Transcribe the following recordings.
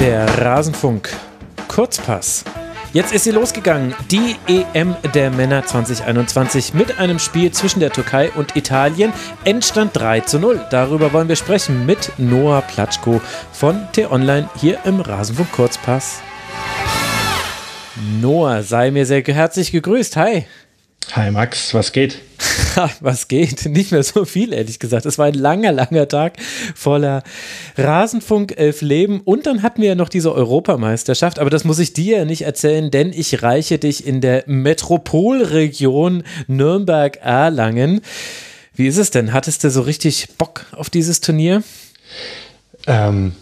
Der Rasenfunk Kurzpass. Jetzt ist sie losgegangen, die EM der Männer 2021 mit einem Spiel zwischen der Türkei und Italien. Endstand 3 zu 0. Darüber wollen wir sprechen mit Noah Platschko von T-Online hier im Rasenfunk Kurzpass. Noah, sei mir sehr herzlich gegrüßt. Hi. Hi Max, was geht? was geht? Nicht mehr so viel, ehrlich gesagt. Es war ein langer, langer Tag voller Rasenfunk, elf Leben und dann hatten wir ja noch diese Europameisterschaft, aber das muss ich dir ja nicht erzählen, denn ich reiche dich in der Metropolregion Nürnberg-Erlangen. Wie ist es denn? Hattest du so richtig Bock auf dieses Turnier? Ähm,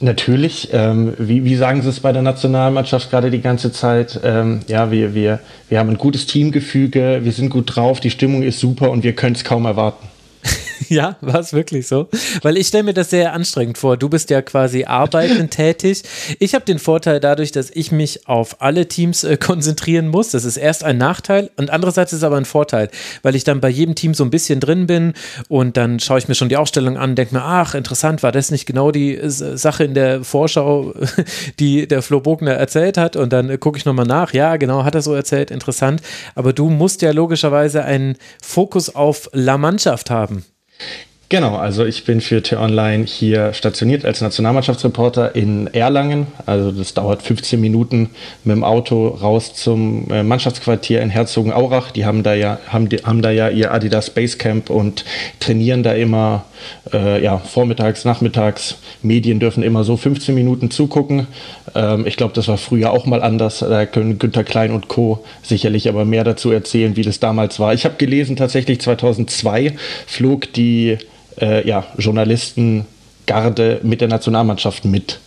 Natürlich, ähm, wie, wie sagen Sie es bei der Nationalmannschaft gerade die ganze Zeit? Ähm, ja, wir, wir, wir haben ein gutes Teamgefüge, wir sind gut drauf, die Stimmung ist super und wir können es kaum erwarten. Ja, war es wirklich so? Weil ich stelle mir das sehr anstrengend vor. Du bist ja quasi arbeitend tätig. Ich habe den Vorteil dadurch, dass ich mich auf alle Teams äh, konzentrieren muss. Das ist erst ein Nachteil und andererseits ist es aber ein Vorteil, weil ich dann bei jedem Team so ein bisschen drin bin und dann schaue ich mir schon die Aufstellung an, denke mir, ach, interessant, war das nicht genau die äh, Sache in der Vorschau, die der Flo Bogner erzählt hat und dann äh, gucke ich nochmal nach. Ja, genau, hat er so erzählt, interessant. Aber du musst ja logischerweise einen Fokus auf La Mannschaft haben. Genau, also ich bin für T-Online hier stationiert als Nationalmannschaftsreporter in Erlangen. Also das dauert 15 Minuten mit dem Auto raus zum äh, Mannschaftsquartier in Herzogenaurach. Die haben da ja, haben, haben da ja ihr Adidas Basecamp und trainieren da immer äh, ja, vormittags, nachmittags. Medien dürfen immer so 15 Minuten zugucken. Ähm, ich glaube, das war früher auch mal anders. Da können Günter Klein und Co. sicherlich aber mehr dazu erzählen, wie das damals war. Ich habe gelesen, tatsächlich 2002 flog die äh, ja, Journalistengarde mit der Nationalmannschaft mit.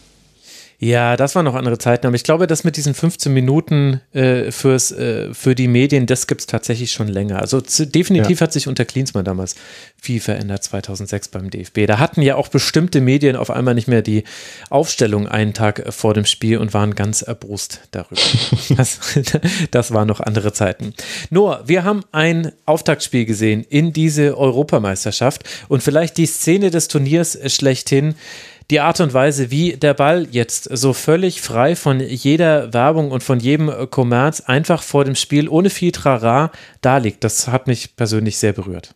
Ja, das waren noch andere Zeiten, aber ich glaube, das mit diesen 15 Minuten äh, fürs, äh, für die Medien, das gibt es tatsächlich schon länger. Also definitiv ja. hat sich unter Klinsmann damals viel verändert, 2006 beim DFB. Da hatten ja auch bestimmte Medien auf einmal nicht mehr die Aufstellung einen Tag vor dem Spiel und waren ganz erbrust darüber. das, das waren noch andere Zeiten. Nur, wir haben ein Auftaktspiel gesehen in diese Europameisterschaft und vielleicht die Szene des Turniers schlechthin die Art und Weise, wie der Ball jetzt so völlig frei von jeder Werbung und von jedem Kommerz einfach vor dem Spiel ohne viel Trara da liegt, das hat mich persönlich sehr berührt.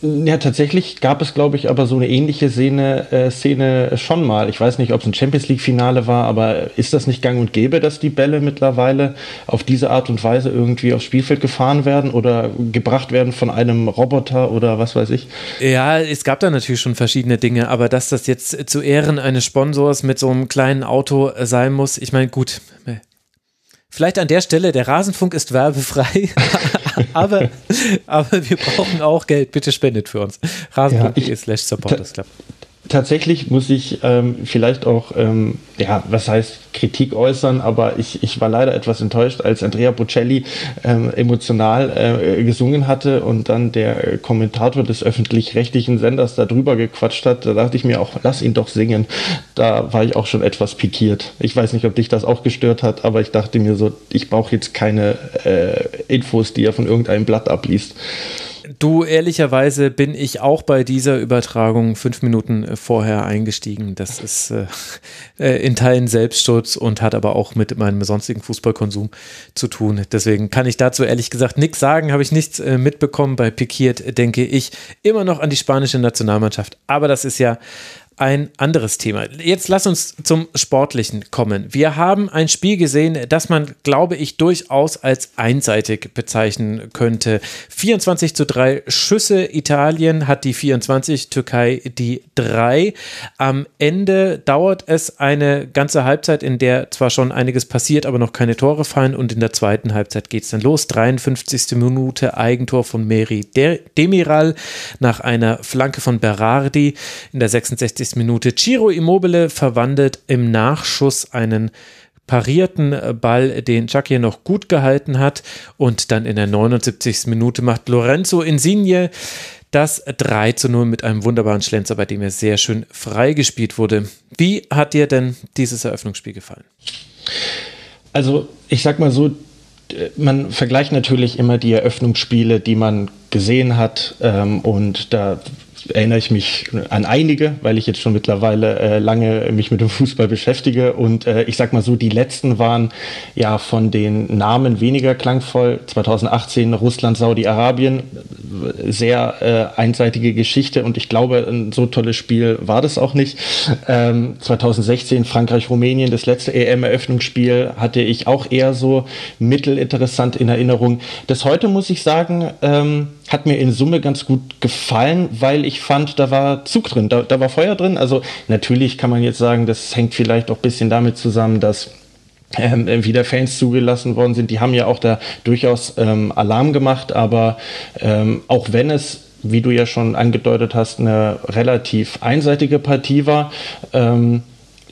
Ja, tatsächlich gab es, glaube ich, aber so eine ähnliche Szene, äh, Szene schon mal. Ich weiß nicht, ob es ein Champions League-Finale war, aber ist das nicht gang und gäbe, dass die Bälle mittlerweile auf diese Art und Weise irgendwie aufs Spielfeld gefahren werden oder gebracht werden von einem Roboter oder was weiß ich? Ja, es gab da natürlich schon verschiedene Dinge, aber dass das jetzt zu Ehren eines Sponsors mit so einem kleinen Auto sein muss, ich meine, gut, Vielleicht an der Stelle, der Rasenfunk ist werbefrei, aber, aber wir brauchen auch Geld. Bitte spendet für uns. Rasenfunk.de slash supporters club tatsächlich muss ich ähm, vielleicht auch, ähm, ja, was heißt Kritik äußern, aber ich, ich war leider etwas enttäuscht, als Andrea Bocelli ähm, emotional äh, gesungen hatte und dann der Kommentator des öffentlich-rechtlichen Senders da drüber gequatscht hat. Da dachte ich mir auch, lass ihn doch singen. Da war ich auch schon etwas pikiert. Ich weiß nicht, ob dich das auch gestört hat, aber ich dachte mir so, ich brauche jetzt keine äh, Infos, die er von irgendeinem Blatt abliest. Du, ehrlicherweise bin ich auch bei dieser Übertragung fünf Minuten äh, vorher eingestiegen. Das ist äh, äh, in Teilen Selbstschutz und hat aber auch mit meinem sonstigen Fußballkonsum zu tun. Deswegen kann ich dazu ehrlich gesagt nichts sagen, habe ich nichts äh, mitbekommen. Bei Pikiert denke ich immer noch an die spanische Nationalmannschaft. Aber das ist ja ein anderes Thema. Jetzt lass uns zum Sportlichen kommen. Wir haben ein Spiel gesehen, das man, glaube ich, durchaus als einseitig bezeichnen könnte. 24 zu 3 Schüsse. Italien hat die 24, Türkei die 3. Am Ende dauert es eine ganze Halbzeit, in der zwar schon einiges passiert, aber noch keine Tore fallen. Und in der zweiten Halbzeit geht es dann los. 53. Minute Eigentor von Meri Demiral nach einer Flanke von Berardi. In der 66 Minute. Ciro Immobile verwandelt im Nachschuss einen parierten Ball, den Chucky noch gut gehalten hat. Und dann in der 79. Minute macht Lorenzo Insigne das 3 zu 0 mit einem wunderbaren Schlenzer, bei dem er sehr schön freigespielt wurde. Wie hat dir denn dieses Eröffnungsspiel gefallen? Also, ich sag mal so, man vergleicht natürlich immer die Eröffnungsspiele, die man gesehen hat. Ähm, und da erinnere ich mich an einige, weil ich jetzt schon mittlerweile äh, lange mich mit dem Fußball beschäftige. Und äh, ich sag mal so, die letzten waren ja von den Namen weniger klangvoll. 2018 Russland, Saudi-Arabien, sehr äh, einseitige Geschichte und ich glaube, ein so tolles Spiel war das auch nicht. Ähm, 2016 Frankreich-Rumänien, das letzte EM-Eröffnungsspiel hatte ich auch eher so mittelinteressant in Erinnerung. Das heute muss ich sagen, ähm, hat mir in Summe ganz gut gefallen, weil ich fand, da war Zug drin, da, da war Feuer drin. Also natürlich kann man jetzt sagen, das hängt vielleicht auch ein bisschen damit zusammen, dass ähm, wieder Fans zugelassen worden sind. Die haben ja auch da durchaus ähm, Alarm gemacht, aber ähm, auch wenn es wie du ja schon angedeutet hast, eine relativ einseitige Partie war, ähm,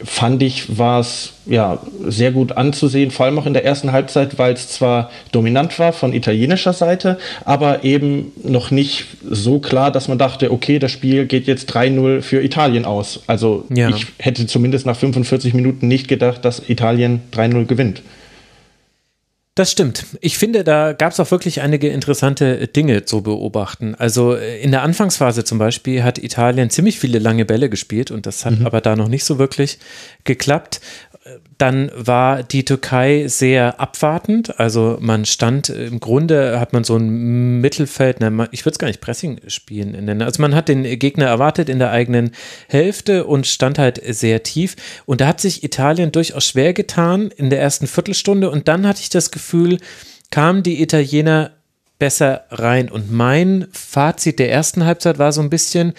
fand ich, war es ja, sehr gut anzusehen, vor allem auch in der ersten Halbzeit, weil es zwar dominant war von italienischer Seite, aber eben noch nicht so klar, dass man dachte, okay, das Spiel geht jetzt 3-0 für Italien aus. Also ja. ich hätte zumindest nach 45 Minuten nicht gedacht, dass Italien 3-0 gewinnt. Das stimmt. Ich finde, da gab es auch wirklich einige interessante Dinge zu beobachten. Also äh, in der Anfangsphase zum Beispiel hat Italien ziemlich viele lange Bälle gespielt und das hat mhm. aber da noch nicht so wirklich geklappt dann war die Türkei sehr abwartend. Also man stand im Grunde, hat man so ein Mittelfeld, ich würde es gar nicht Pressing spielen nennen. Also man hat den Gegner erwartet in der eigenen Hälfte und stand halt sehr tief. Und da hat sich Italien durchaus schwer getan in der ersten Viertelstunde. Und dann hatte ich das Gefühl, kamen die Italiener besser rein. Und mein Fazit der ersten Halbzeit war so ein bisschen,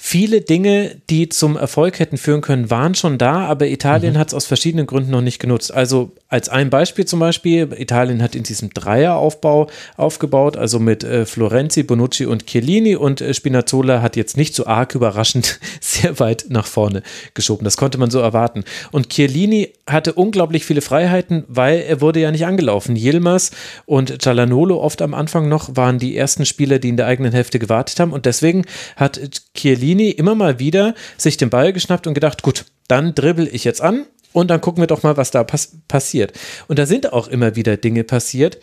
Viele Dinge, die zum Erfolg hätten führen können, waren schon da, aber Italien mhm. hat es aus verschiedenen Gründen noch nicht genutzt. Also als ein Beispiel zum Beispiel, Italien hat in diesem Dreieraufbau aufgebaut, also mit äh, Florenzi, Bonucci und Chiellini und äh, Spinazzola hat jetzt nicht so arg überraschend sehr weit nach vorne geschoben. Das konnte man so erwarten. Und Chiellini hatte unglaublich viele Freiheiten, weil er wurde ja nicht angelaufen. Yilmaz und Cialanolo oft am Anfang noch waren die ersten Spieler, die in der eigenen Hälfte gewartet haben und deswegen hat Chiellini immer mal wieder sich den Ball geschnappt und gedacht, gut, dann dribbel ich jetzt an und dann gucken wir doch mal, was da pass passiert. Und da sind auch immer wieder Dinge passiert.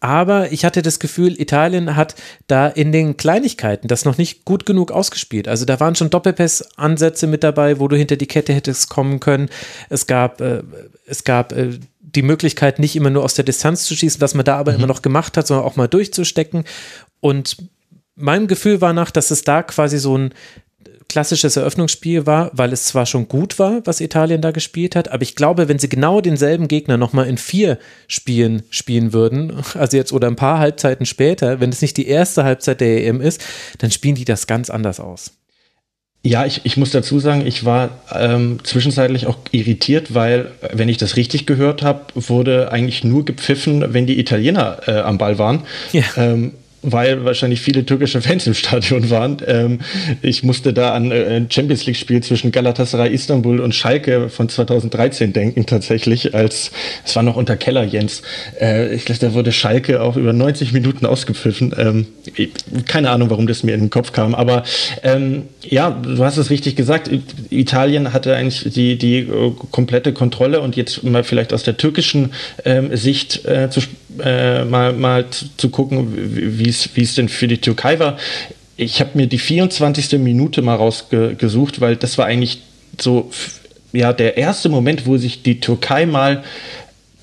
Aber ich hatte das Gefühl, Italien hat da in den Kleinigkeiten das noch nicht gut genug ausgespielt. Also da waren schon Doppelpass-Ansätze mit dabei, wo du hinter die Kette hättest kommen können. Es gab, äh, es gab äh, die Möglichkeit, nicht immer nur aus der Distanz zu schießen, was man da aber mhm. immer noch gemacht hat, sondern auch mal durchzustecken. Und meinem Gefühl war nach, dass es da quasi so ein klassisches Eröffnungsspiel war, weil es zwar schon gut war, was Italien da gespielt hat, aber ich glaube, wenn sie genau denselben Gegner nochmal in vier Spielen spielen würden, also jetzt oder ein paar Halbzeiten später, wenn es nicht die erste Halbzeit der EM ist, dann spielen die das ganz anders aus. Ja, ich, ich muss dazu sagen, ich war ähm, zwischenzeitlich auch irritiert, weil, wenn ich das richtig gehört habe, wurde eigentlich nur gepfiffen, wenn die Italiener äh, am Ball waren. Ja. Ähm, weil wahrscheinlich viele türkische Fans im Stadion waren. Ähm, ich musste da an äh, ein Champions League-Spiel zwischen Galatasaray Istanbul und Schalke von 2013 denken, tatsächlich, als es war noch unter Keller Jens. Äh, ich glaube, da wurde Schalke auch über 90 Minuten ausgepfiffen. Ähm, keine Ahnung, warum das mir in den Kopf kam, aber ähm, ja, du hast es richtig gesagt. Italien hatte eigentlich die, die äh, komplette Kontrolle und jetzt mal vielleicht aus der türkischen ähm, Sicht äh, zu, äh, mal, mal zu, zu gucken, wie es denn für die Türkei war. Ich habe mir die 24. Minute mal rausgesucht, weil das war eigentlich so ja der erste Moment, wo sich die Türkei mal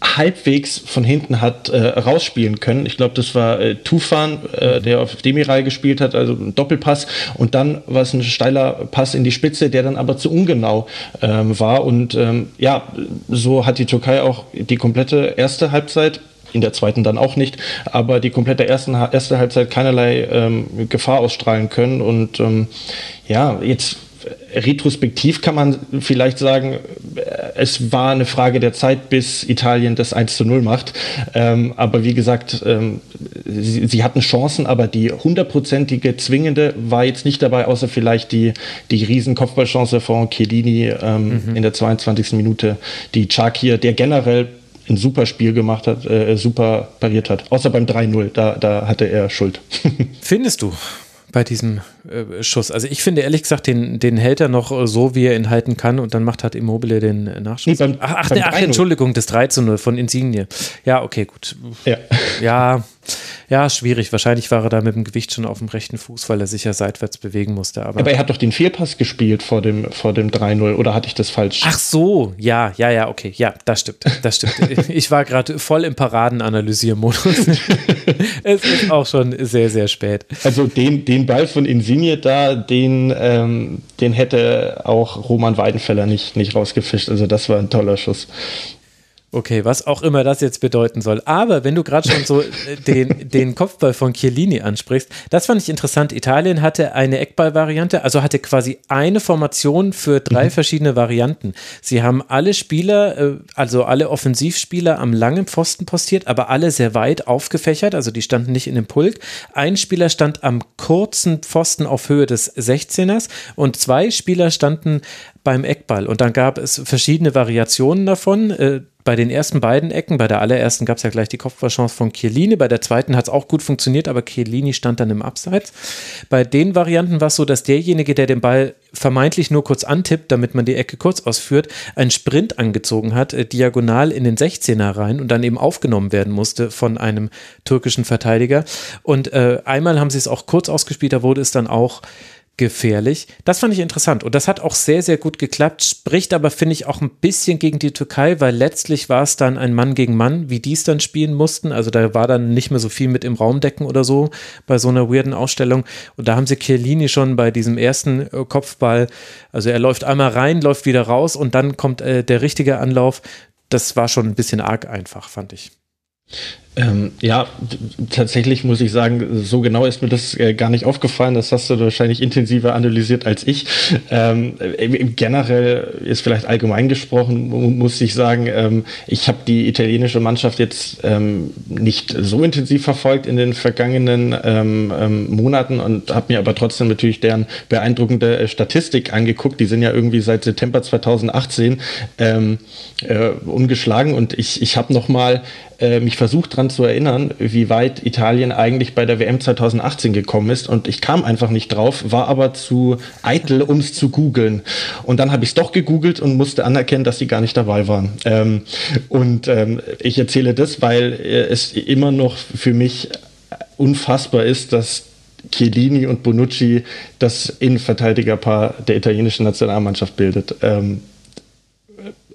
halbwegs von hinten hat äh, rausspielen können. Ich glaube, das war äh, Tufan, äh, der auf Demiral gespielt hat, also ein Doppelpass. Und dann war es ein steiler Pass in die Spitze, der dann aber zu ungenau ähm, war. Und ähm, ja, so hat die Türkei auch die komplette erste Halbzeit in der zweiten dann auch nicht, aber die komplette ersten, erste Halbzeit keinerlei ähm, Gefahr ausstrahlen können. Und ähm, ja, jetzt retrospektiv kann man vielleicht sagen, äh, es war eine Frage der Zeit, bis Italien das 1 zu 0 macht. Ähm, aber wie gesagt, ähm, sie, sie, hatten Chancen, aber die hundertprozentige zwingende war jetzt nicht dabei, außer vielleicht die, die riesen Kopfballchance von Chiellini ähm, mhm. in der 22. Minute, die Chakir, der generell ein super Spiel gemacht hat, äh, super pariert hat. Außer beim 3-0, da, da hatte er Schuld. Findest du? Bei diesem äh, Schuss. Also ich finde ehrlich gesagt, den, den hält er noch so, wie er ihn halten kann und dann macht halt Immobile den Nachschuss. Nee, beim, ach, ach, beim ach Entschuldigung, das 3 zu 0 von Insigne. Ja, okay, gut. Ja. ja, ja, schwierig. Wahrscheinlich war er da mit dem Gewicht schon auf dem rechten Fuß, weil er sich ja seitwärts bewegen musste. Aber, aber er hat doch den Fehlpass gespielt vor dem, vor dem 3-0 oder hatte ich das falsch? Ach so, ja, ja, ja, okay. Ja, das stimmt. Das stimmt. ich war gerade voll im Paradenanalysiermodus. es ist auch schon sehr, sehr spät. Also den, den Ball von Insigne da, den, ähm, den hätte auch Roman Weidenfeller nicht, nicht rausgefischt. Also das war ein toller Schuss. Okay, was auch immer das jetzt bedeuten soll. Aber wenn du gerade schon so äh, den, den Kopfball von Chiellini ansprichst, das fand ich interessant. Italien hatte eine Eckball-Variante, also hatte quasi eine Formation für drei mhm. verschiedene Varianten. Sie haben alle Spieler, äh, also alle Offensivspieler am langen Pfosten postiert, aber alle sehr weit aufgefächert, also die standen nicht in dem Pulk. Ein Spieler stand am kurzen Pfosten auf Höhe des 16ers und zwei Spieler standen beim Eckball. Und dann gab es verschiedene Variationen davon. Äh, bei den ersten beiden Ecken, bei der allerersten gab es ja gleich die Kopfballchance von Chiellini, bei der zweiten hat es auch gut funktioniert, aber Chiellini stand dann im Abseits. Bei den Varianten war es so, dass derjenige, der den Ball vermeintlich nur kurz antippt, damit man die Ecke kurz ausführt, einen Sprint angezogen hat, äh, diagonal in den 16er rein und dann eben aufgenommen werden musste von einem türkischen Verteidiger. Und äh, einmal haben sie es auch kurz ausgespielt, da wurde es dann auch gefährlich. Das fand ich interessant und das hat auch sehr, sehr gut geklappt, spricht aber, finde ich, auch ein bisschen gegen die Türkei, weil letztlich war es dann ein Mann gegen Mann, wie die es dann spielen mussten. Also da war dann nicht mehr so viel mit im Raumdecken oder so bei so einer weirden Ausstellung. Und da haben sie Chiellini schon bei diesem ersten äh, Kopfball, also er läuft einmal rein, läuft wieder raus und dann kommt äh, der richtige Anlauf. Das war schon ein bisschen arg einfach, fand ich. Ähm, ja, tatsächlich muss ich sagen, so genau ist mir das äh, gar nicht aufgefallen. Das hast du wahrscheinlich intensiver analysiert als ich. Ähm, äh, generell ist vielleicht allgemein gesprochen, muss ich sagen, ähm, ich habe die italienische Mannschaft jetzt ähm, nicht so intensiv verfolgt in den vergangenen ähm, ähm, Monaten und habe mir aber trotzdem natürlich deren beeindruckende äh, Statistik angeguckt. Die sind ja irgendwie seit September 2018 äh, ungeschlagen und ich, ich habe noch mal äh, mich versucht dran zu erinnern, wie weit Italien eigentlich bei der WM 2018 gekommen ist. Und ich kam einfach nicht drauf, war aber zu eitel, um es zu googeln. Und dann habe ich es doch gegoogelt und musste anerkennen, dass sie gar nicht dabei waren. Ähm, und ähm, ich erzähle das, weil äh, es immer noch für mich unfassbar ist, dass Chiellini und Bonucci das Innenverteidigerpaar der italienischen Nationalmannschaft bildet. Ähm,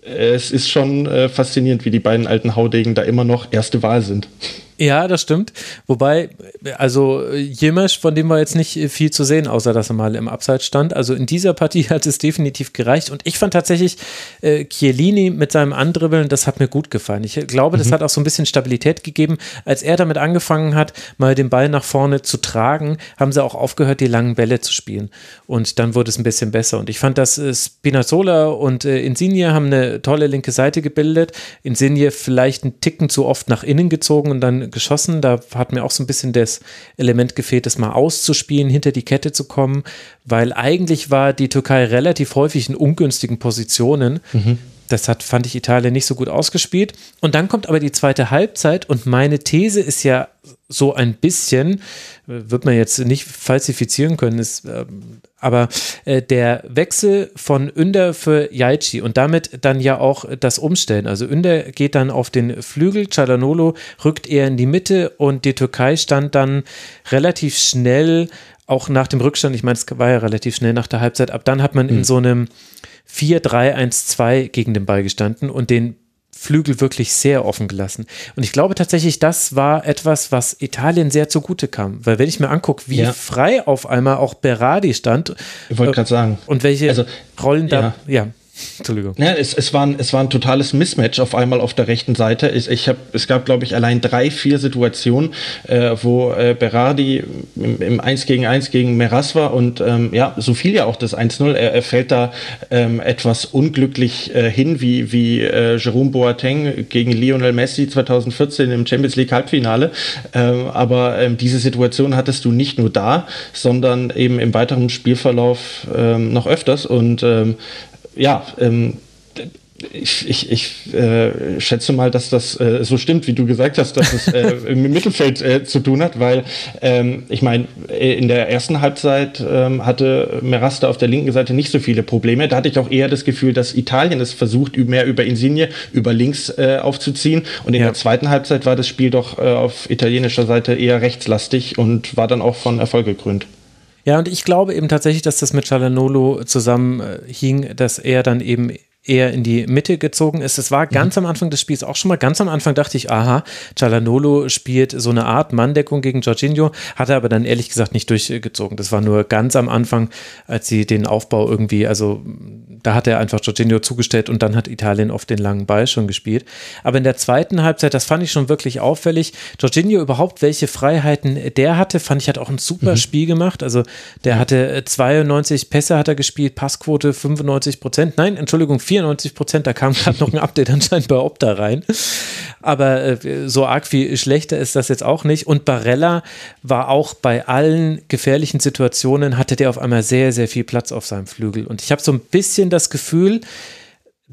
es ist schon äh, faszinierend, wie die beiden alten Haudegen da immer noch erste Wahl sind. Ja, das stimmt. Wobei, also Jimesch, von dem war jetzt nicht viel zu sehen, außer dass er mal im Abseits stand. Also in dieser Partie hat es definitiv gereicht. Und ich fand tatsächlich äh, Chiellini mit seinem Andribbeln, das hat mir gut gefallen. Ich glaube, das mhm. hat auch so ein bisschen Stabilität gegeben. Als er damit angefangen hat, mal den Ball nach vorne zu tragen, haben sie auch aufgehört, die langen Bälle zu spielen. Und dann wurde es ein bisschen besser. Und ich fand, dass äh, Spinazzola und äh, Insigne haben eine tolle linke Seite gebildet. Insigne vielleicht einen Ticken zu oft nach innen gezogen und dann geschossen. Da hat mir auch so ein bisschen das Element gefehlt, das mal auszuspielen, hinter die Kette zu kommen, weil eigentlich war die Türkei relativ häufig in ungünstigen Positionen. Mhm. Das hat, fand ich Italien nicht so gut ausgespielt. Und dann kommt aber die zweite Halbzeit und meine These ist ja so ein bisschen, wird man jetzt nicht falsifizieren können, ist, äh, aber äh, der Wechsel von Ünder für Jaichi und damit dann ja auch das Umstellen. Also Ünder geht dann auf den Flügel, Cialanolo rückt eher in die Mitte und die Türkei stand dann relativ schnell, auch nach dem Rückstand, ich meine, es war ja relativ schnell nach der Halbzeit, ab dann hat man in so einem 4-3-1-2 gegen den Ball gestanden und den Flügel wirklich sehr offen gelassen. Und ich glaube tatsächlich, das war etwas, was Italien sehr zugute kam. Weil wenn ich mir angucke, wie ja. frei auf einmal auch Berardi stand. Ich wollte gerade sagen. Und welche also, Rollen da, ja. ja. Entschuldigung. Ja, es, es, war ein, es war ein totales Mismatch auf einmal auf der rechten Seite. Ich, ich hab, es gab, glaube ich, allein drei, vier Situationen, äh, wo äh, Berardi im, im 1 gegen 1 gegen Meras war und ähm, ja, so viel ja auch das 1-0. Er, er, fällt da ähm, etwas unglücklich äh, hin, wie, wie äh, Jerome Boateng gegen Lionel Messi 2014 im Champions League Halbfinale. Ähm, aber ähm, diese Situation hattest du nicht nur da, sondern eben im weiteren Spielverlauf ähm, noch öfters und ähm, ja, ähm, ich, ich, ich äh, schätze mal, dass das äh, so stimmt, wie du gesagt hast, dass es äh, im Mittelfeld äh, zu tun hat, weil ähm, ich meine, äh, in der ersten Halbzeit ähm, hatte Merasta auf der linken Seite nicht so viele Probleme. Da hatte ich auch eher das Gefühl, dass Italien es versucht, mehr über Insigne, über links äh, aufzuziehen. Und in ja. der zweiten Halbzeit war das Spiel doch auf italienischer Seite eher rechtslastig und war dann auch von Erfolg gekrönt. Ja, und ich glaube eben tatsächlich, dass das mit Cialanolo zusammenhing, äh, dass er dann eben eher in die Mitte gezogen ist. Es war ganz mhm. am Anfang des Spiels auch schon mal, ganz am Anfang dachte ich, aha, Cialanolo spielt so eine Art Manndeckung gegen Jorginho, hat er aber dann ehrlich gesagt nicht durchgezogen. Das war nur ganz am Anfang, als sie den Aufbau irgendwie, also da hat er einfach Jorginho zugestellt und dann hat Italien auf den langen Ball schon gespielt. Aber in der zweiten Halbzeit, das fand ich schon wirklich auffällig. Jorginho überhaupt, welche Freiheiten der hatte, fand ich, hat auch ein super mhm. Spiel gemacht. Also der hatte 92 Pässe hat er gespielt, Passquote 95 Prozent. Nein, Entschuldigung, 94 Prozent. Da kam gerade noch ein Update anscheinend bei Opta rein. Aber äh, so arg viel schlechter ist das jetzt auch nicht. Und Barella war auch bei allen gefährlichen Situationen, hatte der auf einmal sehr, sehr viel Platz auf seinem Flügel. Und ich habe so ein bisschen das Gefühl,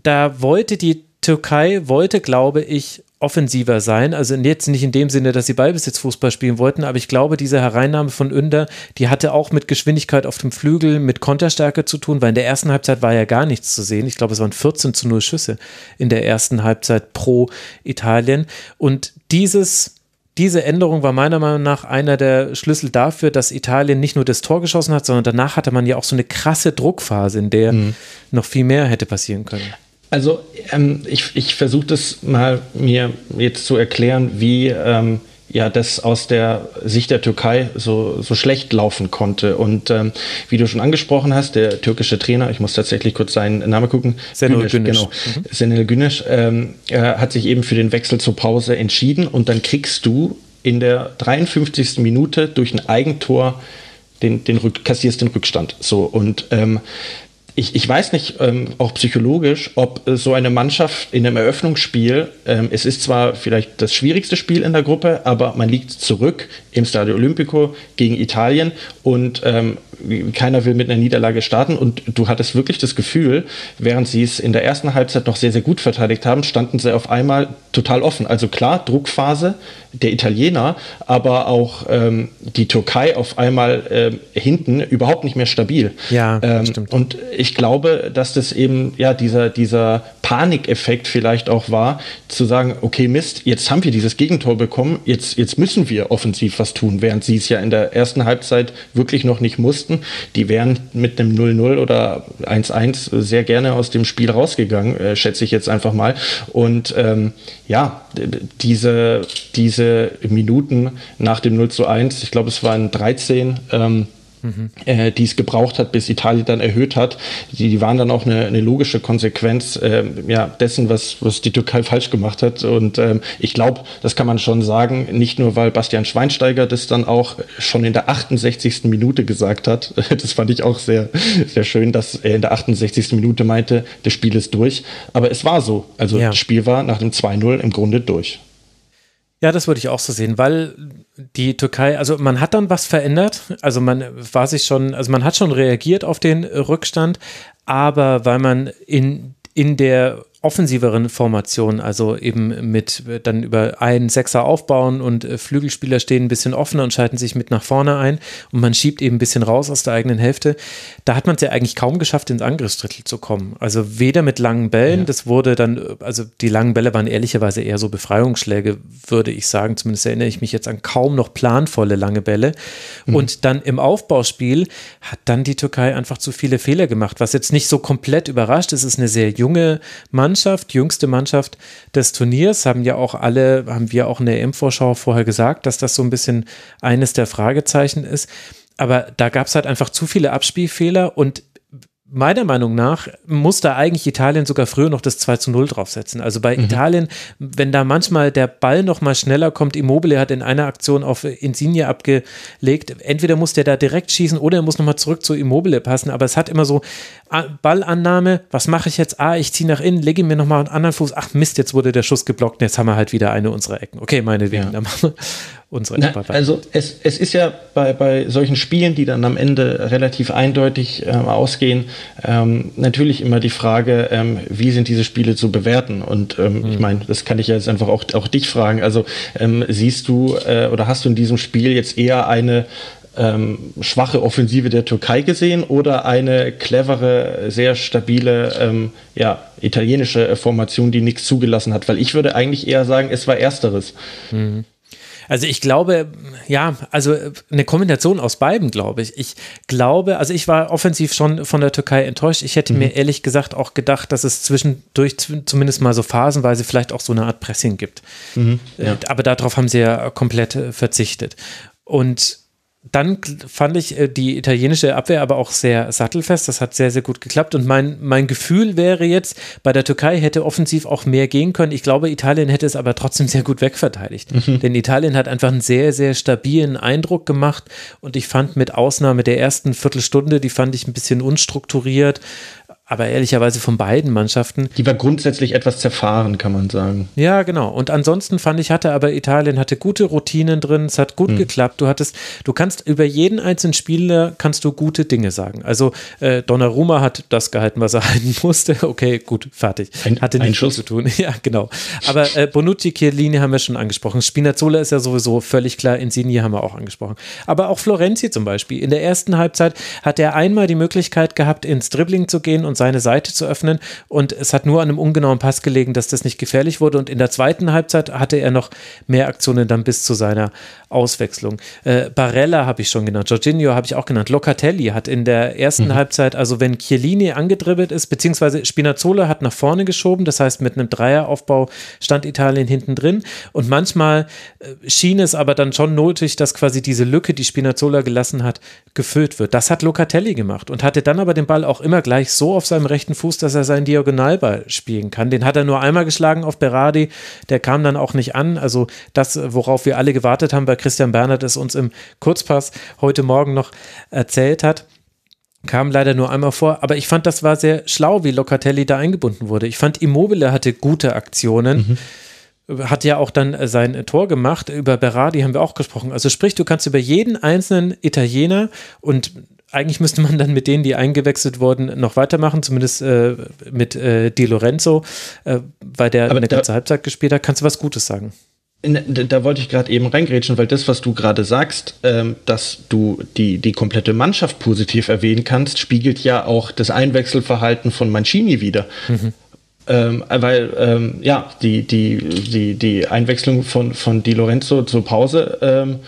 da wollte die Türkei, wollte, glaube ich, offensiver sein. Also jetzt nicht in dem Sinne, dass sie Ballbesitzfußball spielen wollten, aber ich glaube, diese Hereinnahme von Ünder, die hatte auch mit Geschwindigkeit auf dem Flügel, mit Konterstärke zu tun, weil in der ersten Halbzeit war ja gar nichts zu sehen. Ich glaube, es waren 14 zu 0 Schüsse in der ersten Halbzeit pro Italien. Und dieses diese Änderung war meiner Meinung nach einer der Schlüssel dafür, dass Italien nicht nur das Tor geschossen hat, sondern danach hatte man ja auch so eine krasse Druckphase, in der mhm. noch viel mehr hätte passieren können. Also ähm, ich, ich versuche das mal mir jetzt zu erklären, wie ähm, ja das aus der Sicht der Türkei so, so schlecht laufen konnte. Und ähm, wie du schon angesprochen hast, der türkische Trainer, ich muss tatsächlich kurz seinen Namen gucken, Senel Güneş, genau, mhm. Senel Güneş, ähm, hat sich eben für den Wechsel zur Pause entschieden und dann kriegst du in der 53. Minute durch ein Eigentor den, den Rück, kassierst den Rückstand. So und ähm, ich, ich weiß nicht, ähm, auch psychologisch, ob äh, so eine Mannschaft in einem Eröffnungsspiel, ähm, es ist zwar vielleicht das schwierigste Spiel in der Gruppe, aber man liegt zurück im Stadio Olimpico gegen Italien und ähm, keiner will mit einer Niederlage starten und du hattest wirklich das Gefühl, während sie es in der ersten Halbzeit noch sehr, sehr gut verteidigt haben, standen sie auf einmal total offen. Also klar, Druckphase der Italiener, aber auch ähm, die Türkei auf einmal ähm, hinten überhaupt nicht mehr stabil. Ja, ähm, stimmt. Und ich glaube, dass das eben ja dieser, dieser Panikeffekt vielleicht auch war, zu sagen, okay, Mist, jetzt haben wir dieses Gegentor bekommen, jetzt, jetzt müssen wir offensiv was tun, während sie es ja in der ersten Halbzeit wirklich noch nicht mussten. Die wären mit einem 0-0 oder 1-1 sehr gerne aus dem Spiel rausgegangen, äh, schätze ich jetzt einfach mal. Und ähm, ja, diese, diese Minuten nach dem 0 zu 1, ich glaube, es waren 13, ähm, mhm. äh, die es gebraucht hat, bis Italien dann erhöht hat. Die, die waren dann auch eine, eine logische Konsequenz äh, ja, dessen, was, was die Türkei falsch gemacht hat. Und ähm, ich glaube, das kann man schon sagen, nicht nur, weil Bastian Schweinsteiger das dann auch schon in der 68. Minute gesagt hat. Das fand ich auch sehr, sehr schön, dass er in der 68. Minute meinte, das Spiel ist durch. Aber es war so. Also ja. das Spiel war nach dem 2-0 im Grunde durch. Ja, das würde ich auch so sehen, weil die Türkei, also man hat dann was verändert, also man war sich schon, also man hat schon reagiert auf den Rückstand, aber weil man in, in der offensiveren Formation, also eben mit dann über einen Sechser aufbauen und äh, Flügelspieler stehen ein bisschen offener und schalten sich mit nach vorne ein und man schiebt eben ein bisschen raus aus der eigenen Hälfte. Da hat man es ja eigentlich kaum geschafft, ins Angriffsdrittel zu kommen. Also weder mit langen Bällen, ja. das wurde dann, also die langen Bälle waren ehrlicherweise eher so Befreiungsschläge, würde ich sagen. Zumindest erinnere ich mich jetzt an kaum noch planvolle lange Bälle. Mhm. Und dann im Aufbauspiel hat dann die Türkei einfach zu viele Fehler gemacht, was jetzt nicht so komplett überrascht. Es ist eine sehr junge Mannschaft Mannschaft, jüngste Mannschaft des Turniers, haben ja auch alle, haben wir auch in der EM-Vorschau vorher gesagt, dass das so ein bisschen eines der Fragezeichen ist. Aber da gab es halt einfach zu viele Abspielfehler und meiner Meinung nach muss da eigentlich Italien sogar früher noch das 2 zu 0 draufsetzen. Also bei mhm. Italien, wenn da manchmal der Ball noch mal schneller kommt, Immobile hat in einer Aktion auf Insigne abgelegt, entweder muss der da direkt schießen oder er muss noch mal zurück zu Immobile passen, aber es hat immer so ah, Ballannahme, was mache ich jetzt? Ah, ich ziehe nach innen, lege mir noch mal einen anderen Fuß. Ach Mist, jetzt wurde der Schuss geblockt, jetzt haben wir halt wieder eine unserer Ecken. Okay, meinetwegen, ja. dann machen wir unsere Na, Also es, es ist ja bei, bei solchen Spielen, die dann am Ende relativ eindeutig äh, ausgehen, ähm, natürlich immer die Frage, ähm, wie sind diese Spiele zu bewerten? Und ähm, mhm. ich meine, das kann ich jetzt einfach auch, auch dich fragen. Also ähm, siehst du äh, oder hast du in diesem Spiel jetzt eher eine ähm, schwache Offensive der Türkei gesehen oder eine clevere, sehr stabile, ähm, ja, italienische Formation, die nichts zugelassen hat? Weil ich würde eigentlich eher sagen, es war ersteres. Mhm. Also ich glaube, ja, also eine Kombination aus beiden, glaube ich. Ich glaube, also ich war offensiv schon von der Türkei enttäuscht. Ich hätte mhm. mir ehrlich gesagt auch gedacht, dass es zwischendurch zumindest mal so phasenweise vielleicht auch so eine Art Pressing gibt. Mhm, ja. Aber darauf haben sie ja komplett äh, verzichtet. Und dann fand ich äh, die italienische Abwehr aber auch sehr sattelfest. Das hat sehr, sehr gut geklappt. Und mein, mein Gefühl wäre jetzt, bei der Türkei hätte offensiv auch mehr gehen können. Ich glaube, Italien hätte es aber trotzdem sehr gut wegverteidigt. Mhm. Denn Italien hat einfach einen sehr, sehr stabilen Eindruck gemacht. Und ich fand mit Ausnahme der ersten Viertelstunde, die fand ich ein bisschen unstrukturiert aber ehrlicherweise von beiden Mannschaften. Die war grundsätzlich etwas zerfahren, kann man sagen. Ja, genau. Und ansonsten fand ich, hatte aber Italien hatte gute Routinen drin, es hat gut hm. geklappt. Du hattest, du kannst über jeden einzelnen Spieler kannst du gute Dinge sagen. Also äh, Donnarumma hat das gehalten, was er halten musste. Okay, gut, fertig. Ein, hatte nichts zu tun. Ja, genau. Aber äh, Bonucci, Chiellini haben wir schon angesprochen. Spinazzola ist ja sowieso völlig klar. Insigne haben wir auch angesprochen. Aber auch Florenzi zum Beispiel. In der ersten Halbzeit hat er einmal die Möglichkeit gehabt, ins Dribbling zu gehen und seine Seite zu öffnen. Und es hat nur an einem ungenauen Pass gelegen, dass das nicht gefährlich wurde. Und in der zweiten Halbzeit hatte er noch mehr Aktionen dann bis zu seiner Auswechslung. Äh, Barella habe ich schon genannt, Jorginho habe ich auch genannt. Locatelli hat in der ersten mhm. Halbzeit, also wenn Chiellini angedribbelt ist, beziehungsweise Spinazzola hat nach vorne geschoben, das heißt mit einem Dreieraufbau stand Italien hinten drin. Und manchmal äh, schien es aber dann schon nötig, dass quasi diese Lücke, die Spinazzola gelassen hat, gefüllt wird. Das hat Locatelli gemacht und hatte dann aber den Ball auch immer gleich so auf seinem rechten Fuß, dass er seinen Diagonalball spielen kann. Den hat er nur einmal geschlagen auf Berardi, der kam dann auch nicht an. Also das, worauf wir alle gewartet haben, weil Christian Bernhard es uns im Kurzpass heute Morgen noch erzählt hat kam leider nur einmal vor, aber ich fand, das war sehr schlau, wie Locatelli da eingebunden wurde. Ich fand, Immobile hatte gute Aktionen. Mhm. Hat ja auch dann sein Tor gemacht. Über Berardi haben wir auch gesprochen. Also sprich, du kannst über jeden einzelnen Italiener und eigentlich müsste man dann mit denen, die eingewechselt wurden, noch weitermachen, zumindest äh, mit äh, Di Lorenzo, äh, weil der Aber eine ganze Halbzeit gespielt hat. Kannst du was Gutes sagen? Da wollte ich gerade eben reingrätschen, weil das, was du gerade sagst, ähm, dass du die, die komplette Mannschaft positiv erwähnen kannst, spiegelt ja auch das Einwechselverhalten von Mancini wieder. Mhm. Ähm, weil, ähm, ja, die, die, die, die Einwechslung von, von Di Lorenzo zur Pause ähm,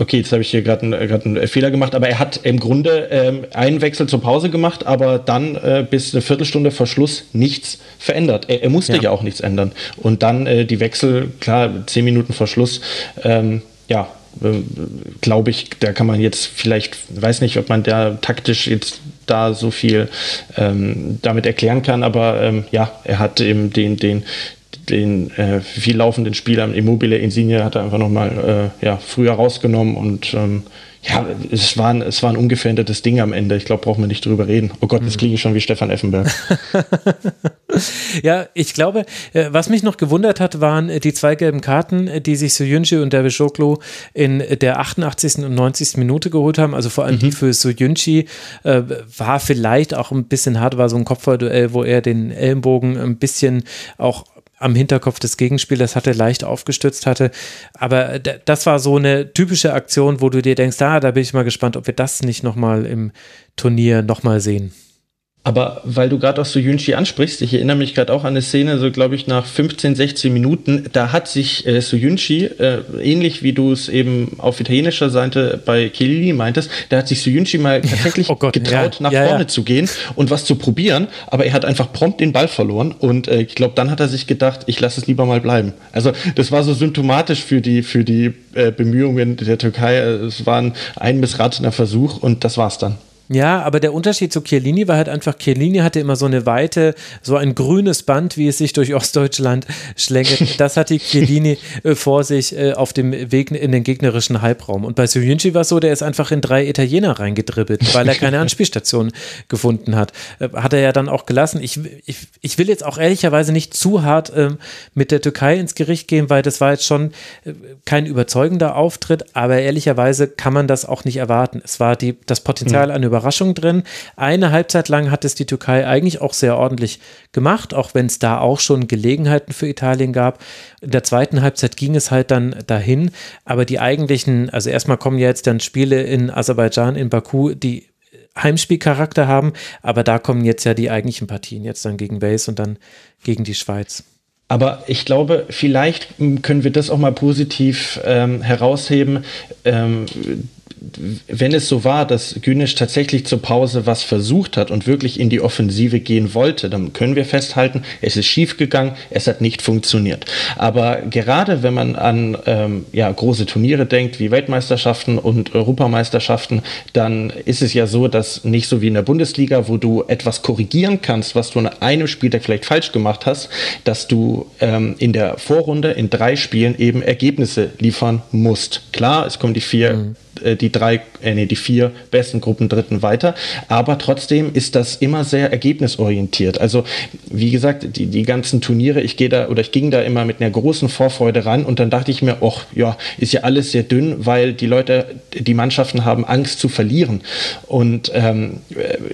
Okay, jetzt habe ich hier gerade einen, einen, Fehler gemacht, aber er hat im Grunde ähm, einen Wechsel zur Pause gemacht, aber dann äh, bis eine Viertelstunde vor Schluss nichts verändert. Er, er musste ja. ja. auch nichts ändern. Und dann äh, die Wechsel, klar, zehn Minuten vor Schluss, ähm, ja, äh, glaube ich, da kann man jetzt vielleicht, weiß nicht, ob man da taktisch jetzt da so viel ähm, damit erklären kann, aber ähm, ja, er hat eben den, den, den äh, viel laufenden Spielern, Immobile, Insigne hat er einfach nochmal äh, ja, früher rausgenommen und ähm, ja, es war, ein, es war ein ungefährdetes Ding am Ende. Ich glaube, brauchen wir nicht drüber reden. Oh Gott, das mhm. klinge ich schon wie Stefan Effenberg. ja, ich glaube, äh, was mich noch gewundert hat, waren äh, die zwei gelben Karten, äh, die sich Soyuncu und Dervishoglu in der 88. und 90. Minute geholt haben. Also vor allem mhm. die für Soyuncu äh, war vielleicht auch ein bisschen hart, war so ein Kopfballduell, wo er den Ellenbogen ein bisschen auch am Hinterkopf des Gegenspielers hatte, leicht aufgestützt hatte. Aber das war so eine typische Aktion, wo du dir denkst, ah, da bin ich mal gespannt, ob wir das nicht nochmal im Turnier nochmal sehen. Aber weil du gerade auch so Yunchi ansprichst, ich erinnere mich gerade auch an eine Szene, so glaube ich nach 15, 16 Minuten, da hat sich äh, Soyunchi, äh, ähnlich wie du es eben auf italienischer Seite bei Chiellini meintest, da hat sich Soyunchi mal tatsächlich ja, oh Gott, getraut, ja, nach ja, vorne zu gehen und was zu probieren, aber er hat einfach prompt den Ball verloren und äh, ich glaube, dann hat er sich gedacht, ich lasse es lieber mal bleiben. Also das war so symptomatisch für die, für die äh, Bemühungen der Türkei. Es war ein, ein missratener Versuch und das war's dann. Ja, aber der Unterschied zu Chiellini war halt einfach, Chiellini hatte immer so eine Weite, so ein grünes Band, wie es sich durch Ostdeutschland schlängelt. Das hatte Chiellini äh, vor sich äh, auf dem Weg in den gegnerischen Halbraum. Und bei Soyunchi war es so, der ist einfach in drei Italiener reingedribbelt, weil er keine Anspielstation gefunden hat. Äh, hat er ja dann auch gelassen. Ich, ich, ich will jetzt auch ehrlicherweise nicht zu hart ähm, mit der Türkei ins Gericht gehen, weil das war jetzt schon kein überzeugender Auftritt, aber ehrlicherweise kann man das auch nicht erwarten. Es war die, das Potenzial mhm. an Überraschung Überraschung drin. Eine Halbzeit lang hat es die Türkei eigentlich auch sehr ordentlich gemacht, auch wenn es da auch schon Gelegenheiten für Italien gab. In der zweiten Halbzeit ging es halt dann dahin, aber die eigentlichen, also erstmal kommen ja jetzt dann Spiele in Aserbaidschan, in Baku, die Heimspielcharakter haben, aber da kommen jetzt ja die eigentlichen Partien, jetzt dann gegen Wales und dann gegen die Schweiz. Aber ich glaube, vielleicht können wir das auch mal positiv ähm, herausheben. Ähm, wenn es so war, dass Günisch tatsächlich zur Pause was versucht hat und wirklich in die Offensive gehen wollte, dann können wir festhalten, es ist schiefgegangen, es hat nicht funktioniert. Aber gerade wenn man an ähm, ja, große Turniere denkt, wie Weltmeisterschaften und Europameisterschaften, dann ist es ja so, dass nicht so wie in der Bundesliga, wo du etwas korrigieren kannst, was du an einem Spieltag vielleicht falsch gemacht hast, dass du ähm, in der Vorrunde in drei Spielen eben Ergebnisse liefern musst. Klar, es kommen die vier mhm die drei, äh, nee, die vier besten Gruppen Dritten weiter. Aber trotzdem ist das immer sehr ergebnisorientiert. Also, wie gesagt, die, die ganzen Turniere, ich gehe da oder ich ging da immer mit einer großen Vorfreude ran und dann dachte ich mir, ach ja, ist ja alles sehr dünn, weil die Leute, die Mannschaften haben Angst zu verlieren. Und ähm,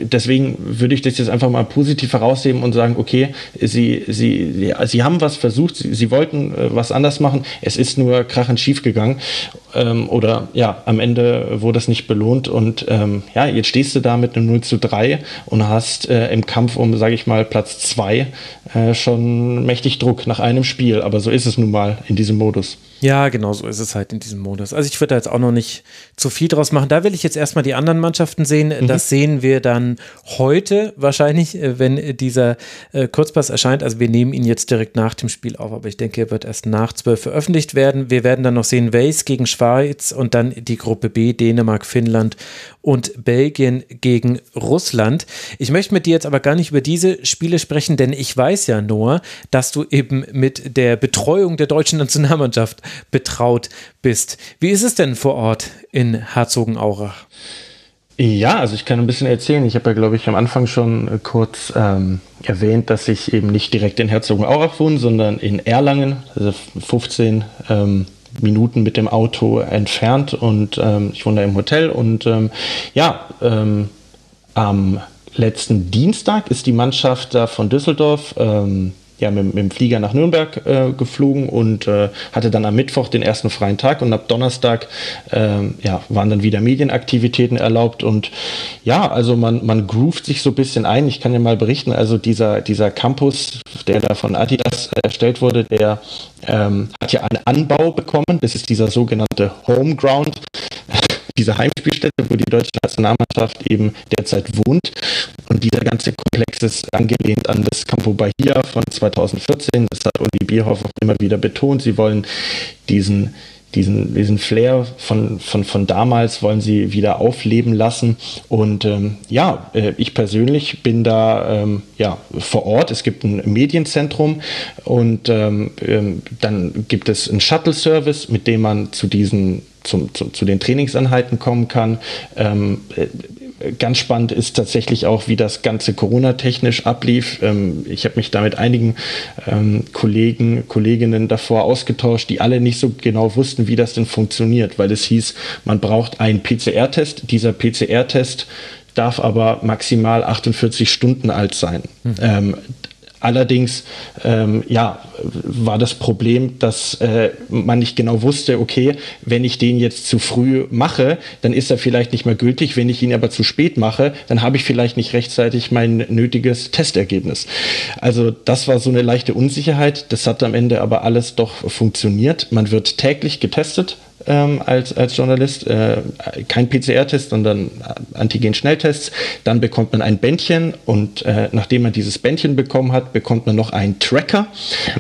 deswegen würde ich das jetzt einfach mal positiv herausheben und sagen, okay, sie, sie, sie haben was versucht, sie, sie wollten äh, was anders machen, es ist nur krachend schief gegangen. Ähm, oder ja, am Ende wurde es nicht belohnt und ähm, ja, jetzt stehst du da mit einem 0 zu 3 und hast äh, im Kampf um, sage ich mal, Platz 2 äh, schon mächtig Druck nach einem Spiel, aber so ist es nun mal in diesem Modus. Ja, genau so ist es halt in diesem Modus. Also ich würde da jetzt auch noch nicht zu viel draus machen. Da will ich jetzt erstmal die anderen Mannschaften sehen. Mhm. Das sehen wir dann heute wahrscheinlich, äh, wenn dieser äh, Kurzpass erscheint. Also wir nehmen ihn jetzt direkt nach dem Spiel auf, aber ich denke, er wird erst nach zwölf veröffentlicht werden. Wir werden dann noch sehen Wales gegen Schweiz und dann die Gruppe B, Dänemark, Finnland und Belgien gegen Russland. Ich möchte mit dir jetzt aber gar nicht über diese Spiele sprechen, denn ich weiß ja, Noah, dass du eben mit der Betreuung der deutschen Nationalmannschaft betraut bist. Wie ist es denn vor Ort in Herzogenaurach? Ja, also ich kann ein bisschen erzählen. Ich habe ja, glaube ich, am Anfang schon äh, kurz ähm, erwähnt, dass ich eben nicht direkt in Herzogenaurach wohne, sondern in Erlangen, also 15 ähm, Minuten mit dem Auto entfernt und ähm, ich wohne da im Hotel und ähm, ja, ähm, am letzten Dienstag ist die Mannschaft da von Düsseldorf ähm, ja, mit, mit, dem Flieger nach Nürnberg äh, geflogen und äh, hatte dann am Mittwoch den ersten freien Tag und ab Donnerstag äh, ja, waren dann wieder Medienaktivitäten erlaubt und ja, also man, man groovt sich so ein bisschen ein. Ich kann ja mal berichten, also dieser, dieser Campus, der da von Adidas erstellt wurde, der ähm, hat ja einen Anbau bekommen. Das ist dieser sogenannte Homeground diese Heimspielstätte, wo die deutsche Nationalmannschaft eben derzeit wohnt. Und dieser ganze Komplex ist angelehnt an das Campo Bahia von 2014. Das hat Uli Bierhoff auch immer wieder betont. Sie wollen diesen diesen, diesen Flair von, von, von damals wollen sie wieder aufleben lassen. Und ähm, ja, äh, ich persönlich bin da ähm, ja, vor Ort. Es gibt ein Medienzentrum und ähm, ähm dann gibt es einen Shuttle-Service, mit dem man zu diesen zum, zu, zu den Trainingsanheiten kommen kann. Ähm, äh, ganz spannend ist tatsächlich auch, wie das Ganze Corona-technisch ablief. Ähm, ich habe mich da mit einigen ähm, Kollegen, Kolleginnen davor ausgetauscht, die alle nicht so genau wussten, wie das denn funktioniert, weil es hieß, man braucht einen PCR-Test. Dieser PCR-Test darf aber maximal 48 Stunden alt sein. Mhm. Ähm, Allerdings ähm, ja, war das Problem, dass äh, man nicht genau wusste, okay, wenn ich den jetzt zu früh mache, dann ist er vielleicht nicht mehr gültig. Wenn ich ihn aber zu spät mache, dann habe ich vielleicht nicht rechtzeitig mein nötiges Testergebnis. Also das war so eine leichte Unsicherheit. Das hat am Ende aber alles doch funktioniert. Man wird täglich getestet ähm, als, als Journalist. Äh, kein PCR-Test, sondern Antigen-Schnelltests. Dann bekommt man ein Bändchen und äh, nachdem man dieses Bändchen bekommen hat, bekommt man noch einen Tracker.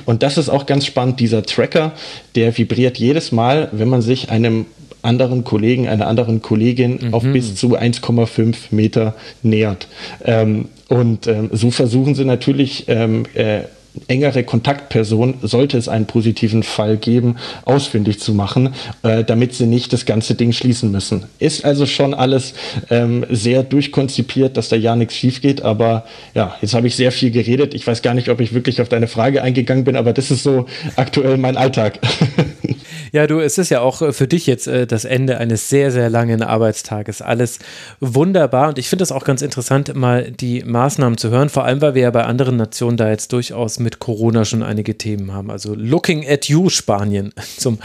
Und das ist auch ganz spannend. Dieser Tracker, der vibriert jedes Mal, wenn man sich einem anderen Kollegen, einer anderen Kollegin mhm. auf bis zu 1,5 Meter nähert. Ähm, und ähm, so versuchen sie natürlich ähm, äh, engere Kontaktperson, sollte es einen positiven Fall geben, ausfindig zu machen, äh, damit sie nicht das ganze Ding schließen müssen. Ist also schon alles ähm, sehr durchkonzipiert, dass da ja nichts schief geht, aber ja, jetzt habe ich sehr viel geredet. Ich weiß gar nicht, ob ich wirklich auf deine Frage eingegangen bin, aber das ist so aktuell mein Alltag. Ja, du, es ist ja auch äh, für dich jetzt äh, das Ende eines sehr, sehr langen Arbeitstages. Alles wunderbar und ich finde es auch ganz interessant, mal die Maßnahmen zu hören, vor allem, weil wir ja bei anderen Nationen da jetzt durchaus mit Corona schon einige Themen haben. Also Looking at You Spanien zum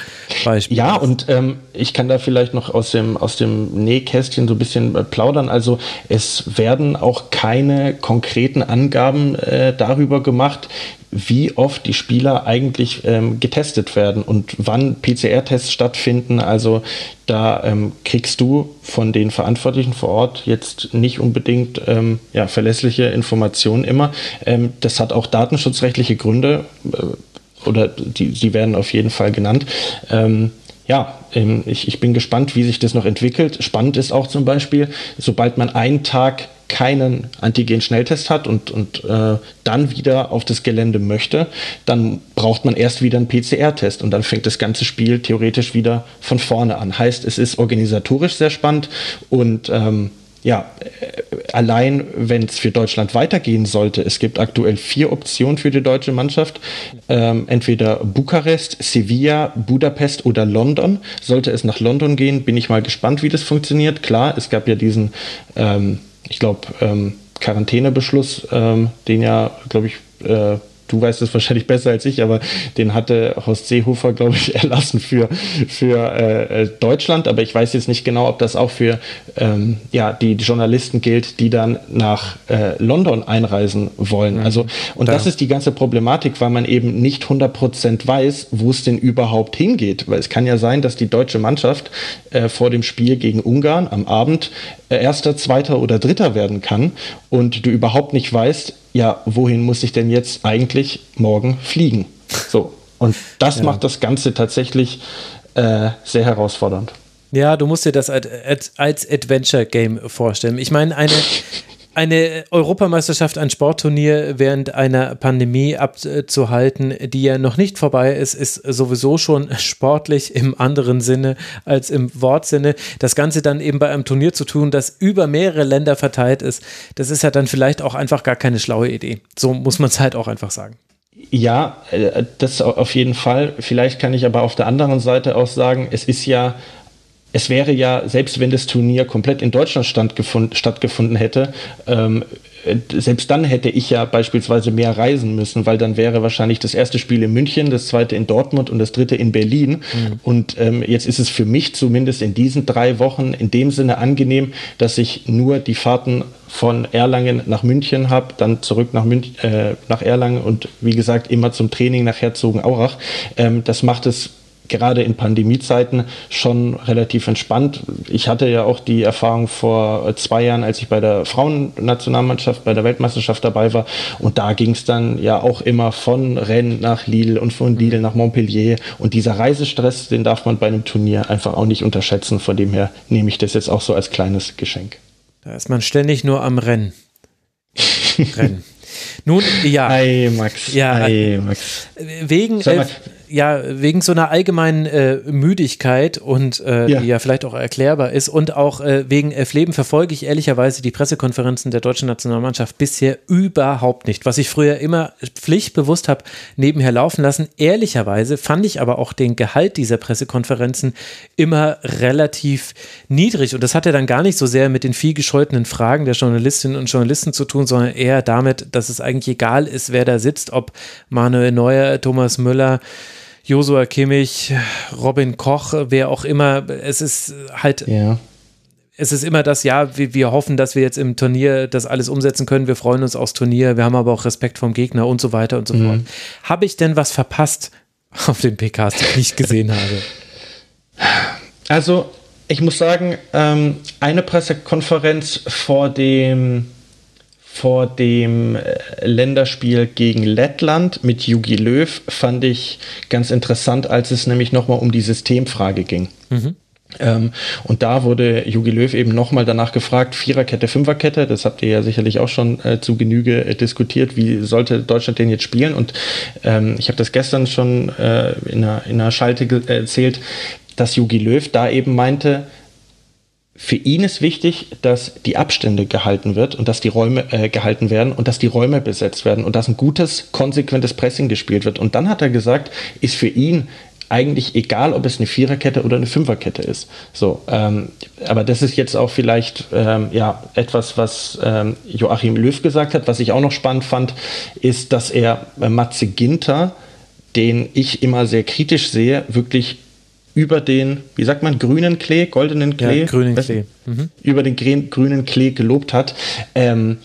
Beispiel. Ja, und ähm, ich kann da vielleicht noch aus dem, aus dem Nähkästchen so ein bisschen äh, plaudern. Also es werden auch keine konkreten Angaben äh, darüber gemacht, wie oft die Spieler eigentlich ähm, getestet werden und wann PCR-Tests stattfinden. Also da ähm, kriegst du von den Verantwortlichen vor Ort jetzt nicht unbedingt ähm, ja, verlässliche Informationen immer. Ähm, das hat auch datenschutzrechtliche Gründe äh, oder die, die werden auf jeden Fall genannt. Ähm, ja, ähm, ich, ich bin gespannt, wie sich das noch entwickelt. Spannend ist auch zum Beispiel, sobald man einen Tag keinen Antigen-Schnelltest hat und, und äh, dann wieder auf das Gelände möchte, dann braucht man erst wieder einen PCR-Test und dann fängt das ganze Spiel theoretisch wieder von vorne an. Heißt, es ist organisatorisch sehr spannend und ähm, ja, äh, allein wenn es für Deutschland weitergehen sollte, es gibt aktuell vier Optionen für die deutsche Mannschaft. Ähm, entweder Bukarest, Sevilla, Budapest oder London. Sollte es nach London gehen, bin ich mal gespannt, wie das funktioniert. Klar, es gab ja diesen ähm, ich glaube, ähm, Quarantänebeschluss, ähm, den ja, glaube ich, äh, du weißt es wahrscheinlich besser als ich, aber den hatte Horst Seehofer, glaube ich, erlassen für, für äh, äh, Deutschland. Aber ich weiß jetzt nicht genau, ob das auch für ähm, ja, die, Journalisten gilt, die dann nach äh, London einreisen wollen. Mhm. Also, und ja. das ist die ganze Problematik, weil man eben nicht 100% weiß, wo es denn überhaupt hingeht. Weil es kann ja sein, dass die deutsche Mannschaft äh, vor dem Spiel gegen Ungarn am Abend äh, Erster, Zweiter oder Dritter werden kann und du überhaupt nicht weißt, ja, wohin muss ich denn jetzt eigentlich morgen fliegen? So. Und das ja. macht das Ganze tatsächlich äh, sehr herausfordernd. Ja, du musst dir das als, als Adventure-Game vorstellen. Ich meine, eine, eine Europameisterschaft, ein Sportturnier während einer Pandemie abzuhalten, die ja noch nicht vorbei ist, ist sowieso schon sportlich im anderen Sinne als im Wortsinne. Das Ganze dann eben bei einem Turnier zu tun, das über mehrere Länder verteilt ist, das ist ja dann vielleicht auch einfach gar keine schlaue Idee. So muss man es halt auch einfach sagen. Ja, äh, das auf jeden Fall. Vielleicht kann ich aber auf der anderen Seite auch sagen, es ist ja es wäre ja, selbst wenn das Turnier komplett in Deutschland stattgefunden hätte, ähm, selbst dann hätte ich ja beispielsweise mehr reisen müssen, weil dann wäre wahrscheinlich das erste Spiel in München, das zweite in Dortmund und das dritte in Berlin. Mhm. Und ähm, jetzt ist es für mich zumindest in diesen drei Wochen in dem Sinne angenehm, dass ich nur die Fahrten von Erlangen nach München habe, dann zurück nach, Münch, äh, nach Erlangen und wie gesagt immer zum Training nach Herzogenaurach. Ähm, das macht es gerade in Pandemiezeiten schon relativ entspannt. Ich hatte ja auch die Erfahrung vor zwei Jahren, als ich bei der Frauennationalmannschaft, bei der Weltmeisterschaft dabei war. Und da ging es dann ja auch immer von Rennes nach Lille und von Lille nach Montpellier. Und dieser Reisestress, den darf man bei einem Turnier einfach auch nicht unterschätzen. Von dem her nehme ich das jetzt auch so als kleines Geschenk. Da ist man ständig nur am Rennen. Rennen. Nun, ja. Hi, Max. Ja, Hi, Max. Wegen, äh, ja, wegen so einer allgemeinen äh, Müdigkeit und äh, ja. die ja vielleicht auch erklärbar ist und auch äh, wegen Elf Leben verfolge ich ehrlicherweise die Pressekonferenzen der deutschen Nationalmannschaft bisher überhaupt nicht. Was ich früher immer pflichtbewusst habe nebenher laufen lassen. Ehrlicherweise fand ich aber auch den Gehalt dieser Pressekonferenzen immer relativ niedrig und das hatte dann gar nicht so sehr mit den viel gescholtenen Fragen der Journalistinnen und Journalisten zu tun, sondern eher damit, dass es eigentlich egal ist, wer da sitzt, ob Manuel Neuer, Thomas Müller, Josua Kimmich, Robin Koch, wer auch immer. Es ist halt. Ja. Es ist immer das, ja, wir, wir hoffen, dass wir jetzt im Turnier das alles umsetzen können. Wir freuen uns aufs Turnier. Wir haben aber auch Respekt vom Gegner und so weiter und so mhm. fort. Habe ich denn was verpasst auf den PKs, die ich nicht gesehen habe? Also, ich muss sagen, ähm, eine Pressekonferenz vor dem vor dem äh, Länderspiel gegen Lettland mit Jugi Löw fand ich ganz interessant, als es nämlich nochmal um die Systemfrage ging. Mhm. Ähm, und da wurde Jogi Löw eben nochmal danach gefragt, Viererkette, Fünferkette, das habt ihr ja sicherlich auch schon äh, zu Genüge äh, diskutiert, wie sollte Deutschland den jetzt spielen? Und ähm, ich habe das gestern schon äh, in, einer, in einer Schalte erzählt, dass Jogi Löw da eben meinte, für ihn ist wichtig, dass die Abstände gehalten wird und dass die Räume äh, gehalten werden und dass die Räume besetzt werden und dass ein gutes, konsequentes Pressing gespielt wird. Und dann hat er gesagt, ist für ihn eigentlich egal, ob es eine Viererkette oder eine Fünferkette ist. So, ähm, aber das ist jetzt auch vielleicht ähm, ja etwas, was ähm, Joachim Löw gesagt hat. Was ich auch noch spannend fand, ist, dass er äh, Matze Ginter, den ich immer sehr kritisch sehe, wirklich über den, wie sagt man, grünen Klee, goldenen Klee, ja, grünen Klee. Mhm. über den grünen Klee gelobt hat. Ähm,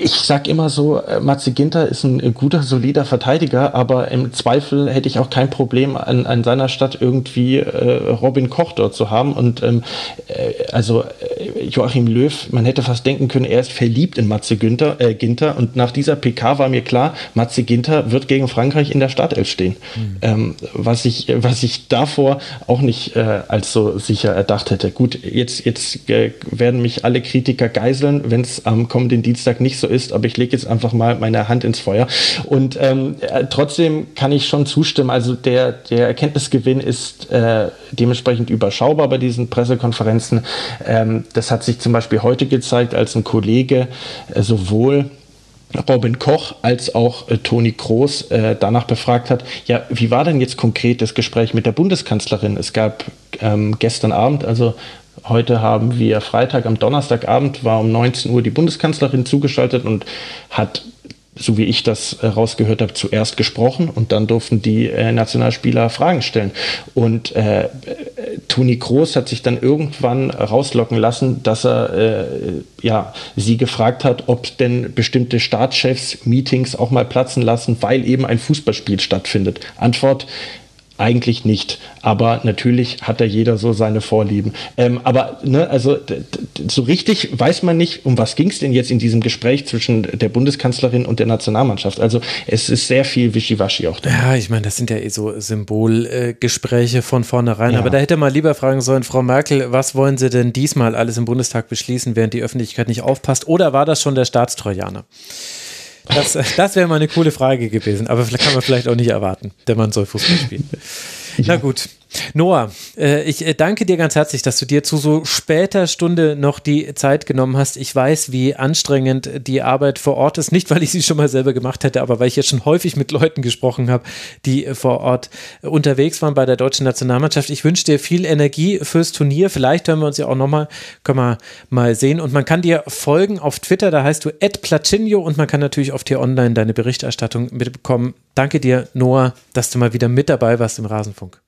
ich sag immer so, äh, Matze Ginter ist ein guter, solider Verteidiger, aber im Zweifel hätte ich auch kein Problem, an, an seiner Stadt irgendwie äh, Robin Koch dort zu haben. Und ähm, äh, also äh, Joachim Löw, man hätte fast denken können, er ist verliebt in Matze Günther, äh, Ginter. Und nach dieser PK war mir klar, Matze Ginter wird gegen Frankreich in der Startelf stehen. Mhm. Ähm, was, ich, was ich davor auch nicht äh, als so sicher erdacht hätte. Gut, jetzt, jetzt äh, werden mich alle Kritiker geiseln, wenn es am kommenden Dienstag nicht nicht so ist, aber ich lege jetzt einfach mal meine Hand ins Feuer. Und ähm, äh, trotzdem kann ich schon zustimmen. Also der, der Erkenntnisgewinn ist äh, dementsprechend überschaubar bei diesen Pressekonferenzen. Ähm, das hat sich zum Beispiel heute gezeigt, als ein Kollege äh, sowohl Robin Koch als auch äh, Toni Kroos äh, danach befragt hat, ja, wie war denn jetzt konkret das Gespräch mit der Bundeskanzlerin? Es gab ähm, gestern Abend, also Heute haben wir Freitag, am Donnerstagabend war um 19 Uhr die Bundeskanzlerin zugeschaltet und hat so wie ich das rausgehört habe, zuerst gesprochen und dann durften die äh, Nationalspieler Fragen stellen. Und äh, Toni Kroos hat sich dann irgendwann rauslocken lassen, dass er äh, ja, sie gefragt hat, ob denn bestimmte Staatschefs Meetings auch mal platzen lassen, weil eben ein Fußballspiel stattfindet. Antwort, eigentlich nicht. Aber natürlich hat da jeder so seine Vorlieben. Ähm, aber ne, also so richtig weiß man nicht, um was ging es denn jetzt in diesem Gespräch zwischen der Bundeskanzlerin und der Nationalmannschaft. Also es ist sehr viel Wischiwaschi auch da. Ja, ich meine, das sind ja eh so Symbolgespräche äh, von vornherein. Ja. Aber da hätte man lieber fragen sollen, Frau Merkel, was wollen Sie denn diesmal alles im Bundestag beschließen, während die Öffentlichkeit nicht aufpasst? Oder war das schon der Staatstrojaner? Das, das wäre mal eine coole Frage gewesen, aber kann man vielleicht auch nicht erwarten. Der Mann soll Fußball spielen. Ja. Na gut. Noah, äh, ich äh, danke dir ganz herzlich, dass du dir zu so später Stunde noch die Zeit genommen hast. Ich weiß, wie anstrengend die Arbeit vor Ort ist. Nicht, weil ich sie schon mal selber gemacht hätte, aber weil ich jetzt schon häufig mit Leuten gesprochen habe, die äh, vor Ort unterwegs waren bei der deutschen Nationalmannschaft. Ich wünsche dir viel Energie fürs Turnier. Vielleicht hören wir uns ja auch nochmal, können wir mal sehen. Und man kann dir folgen auf Twitter, da heißt du Placinio und man kann natürlich auf dir online deine Berichterstattung mitbekommen. Danke dir, Noah, dass du mal wieder mit dabei warst im Rasenfunk.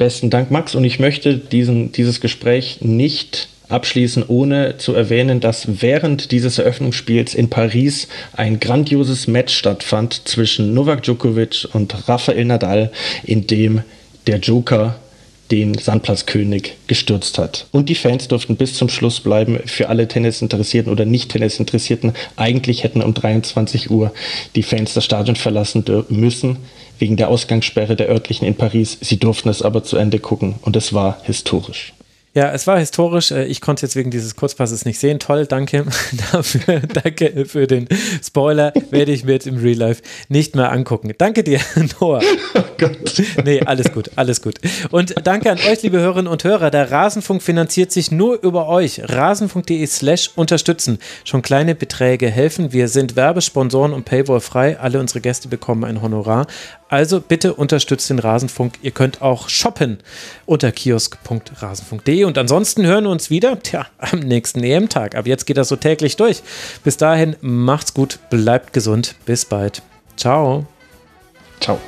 Besten Dank, Max. Und ich möchte diesen, dieses Gespräch nicht abschließen, ohne zu erwähnen, dass während dieses Eröffnungsspiels in Paris ein grandioses Match stattfand zwischen Novak Djokovic und Rafael Nadal, in dem der Joker den Sandplatzkönig gestürzt hat. Und die Fans durften bis zum Schluss bleiben. Für alle Tennisinteressierten oder nicht Tennisinteressierten, eigentlich hätten um 23 Uhr die Fans das Stadion verlassen müssen wegen der Ausgangssperre der örtlichen in Paris. Sie durften es aber zu Ende gucken und es war historisch. Ja, es war historisch. Äh, ich konnte es jetzt wegen dieses Kurzpasses nicht sehen. Toll, danke dafür. danke für den Spoiler. Werde ich mir jetzt im Real Life nicht mehr angucken. Danke dir, Noah. Oh Gott. Nee, alles gut, alles gut. Und danke an euch, liebe Hörerinnen und Hörer. Der Rasenfunk finanziert sich nur über euch. Rasenfunk.de slash unterstützen. Schon kleine Beträge helfen. Wir sind Werbesponsoren und Paywall frei. Alle unsere Gäste bekommen ein Honorar. Also bitte unterstützt den Rasenfunk. Ihr könnt auch shoppen unter kiosk.rasenfunk.de. Und ansonsten hören wir uns wieder tja, am nächsten EM-Tag. Aber jetzt geht das so täglich durch. Bis dahin, macht's gut, bleibt gesund. Bis bald. Ciao. Ciao.